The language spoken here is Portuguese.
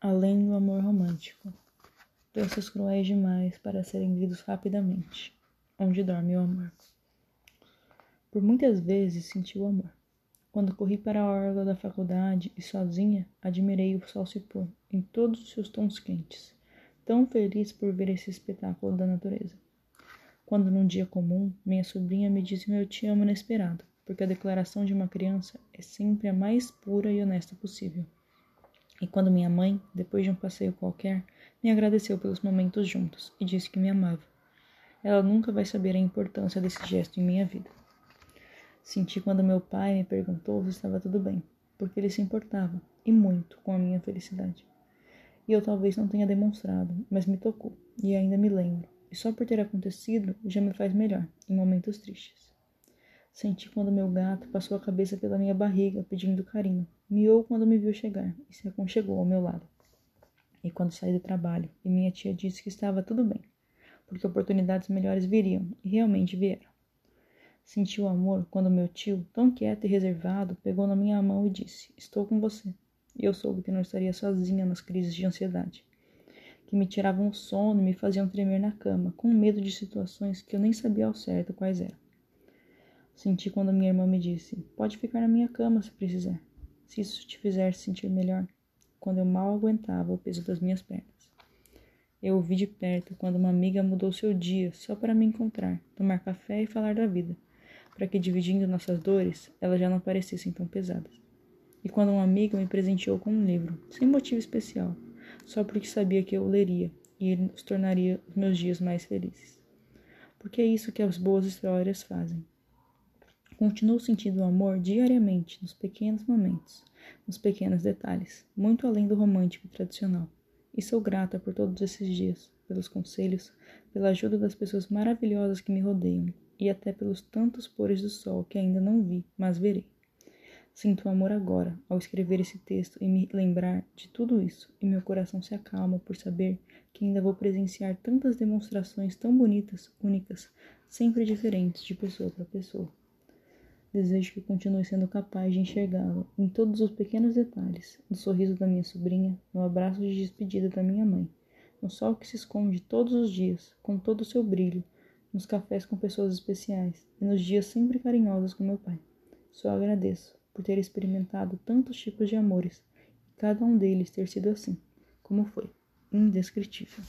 além do amor romântico. Doces cruéis demais para serem lidos rapidamente. Onde dorme o amor? Por muitas vezes senti o amor. Quando corri para a orla da faculdade e sozinha admirei o sol se pôr em todos os seus tons quentes, tão feliz por ver esse espetáculo da natureza. Quando num dia comum, minha sobrinha me disse meu te amo inesperado, porque a declaração de uma criança é sempre a mais pura e honesta possível. E quando minha mãe, depois de um passeio qualquer, me agradeceu pelos momentos juntos e disse que me amava. Ela nunca vai saber a importância desse gesto em minha vida. Senti quando meu pai me perguntou se estava tudo bem, porque ele se importava, e muito, com a minha felicidade. E eu talvez não tenha demonstrado, mas me tocou, e ainda me lembro, e só por ter acontecido já me faz melhor, em momentos tristes. Senti quando meu gato passou a cabeça pela minha barriga, pedindo carinho, Miou quando me viu chegar e se aconchegou ao meu lado. E quando saí do trabalho, e minha tia disse que estava tudo bem, porque oportunidades melhores viriam, e realmente vieram. Senti o amor quando meu tio, tão quieto e reservado, pegou na minha mão e disse: Estou com você. E eu soube que não estaria sozinha nas crises de ansiedade, que me tiravam o sono e me faziam tremer na cama, com medo de situações que eu nem sabia ao certo quais eram. Senti quando minha irmã me disse: Pode ficar na minha cama se precisar se isso te fizer sentir melhor, quando eu mal aguentava o peso das minhas pernas. Eu ouvi de perto quando uma amiga mudou seu dia só para me encontrar, tomar café e falar da vida, para que dividindo nossas dores, elas já não parecessem tão pesadas. E quando uma amiga me presenteou com um livro, sem motivo especial, só porque sabia que eu o leria e ele os tornaria os meus dias mais felizes. Porque é isso que as boas histórias fazem. Continuo sentindo o amor diariamente, nos pequenos momentos, nos pequenos detalhes, muito além do romântico tradicional. E sou grata por todos esses dias, pelos conselhos, pela ajuda das pessoas maravilhosas que me rodeiam e até pelos tantos pores do sol que ainda não vi, mas verei. Sinto amor agora ao escrever esse texto e me lembrar de tudo isso, e meu coração se acalma por saber que ainda vou presenciar tantas demonstrações tão bonitas, únicas, sempre diferentes de pessoa para pessoa. Desejo que continue sendo capaz de enxergá-lo em todos os pequenos detalhes, no sorriso da minha sobrinha, no abraço de despedida da minha mãe, no sol que se esconde todos os dias, com todo o seu brilho, nos cafés com pessoas especiais e nos dias sempre carinhosos com meu pai. Só agradeço por ter experimentado tantos tipos de amores e cada um deles ter sido assim, como foi, indescritível.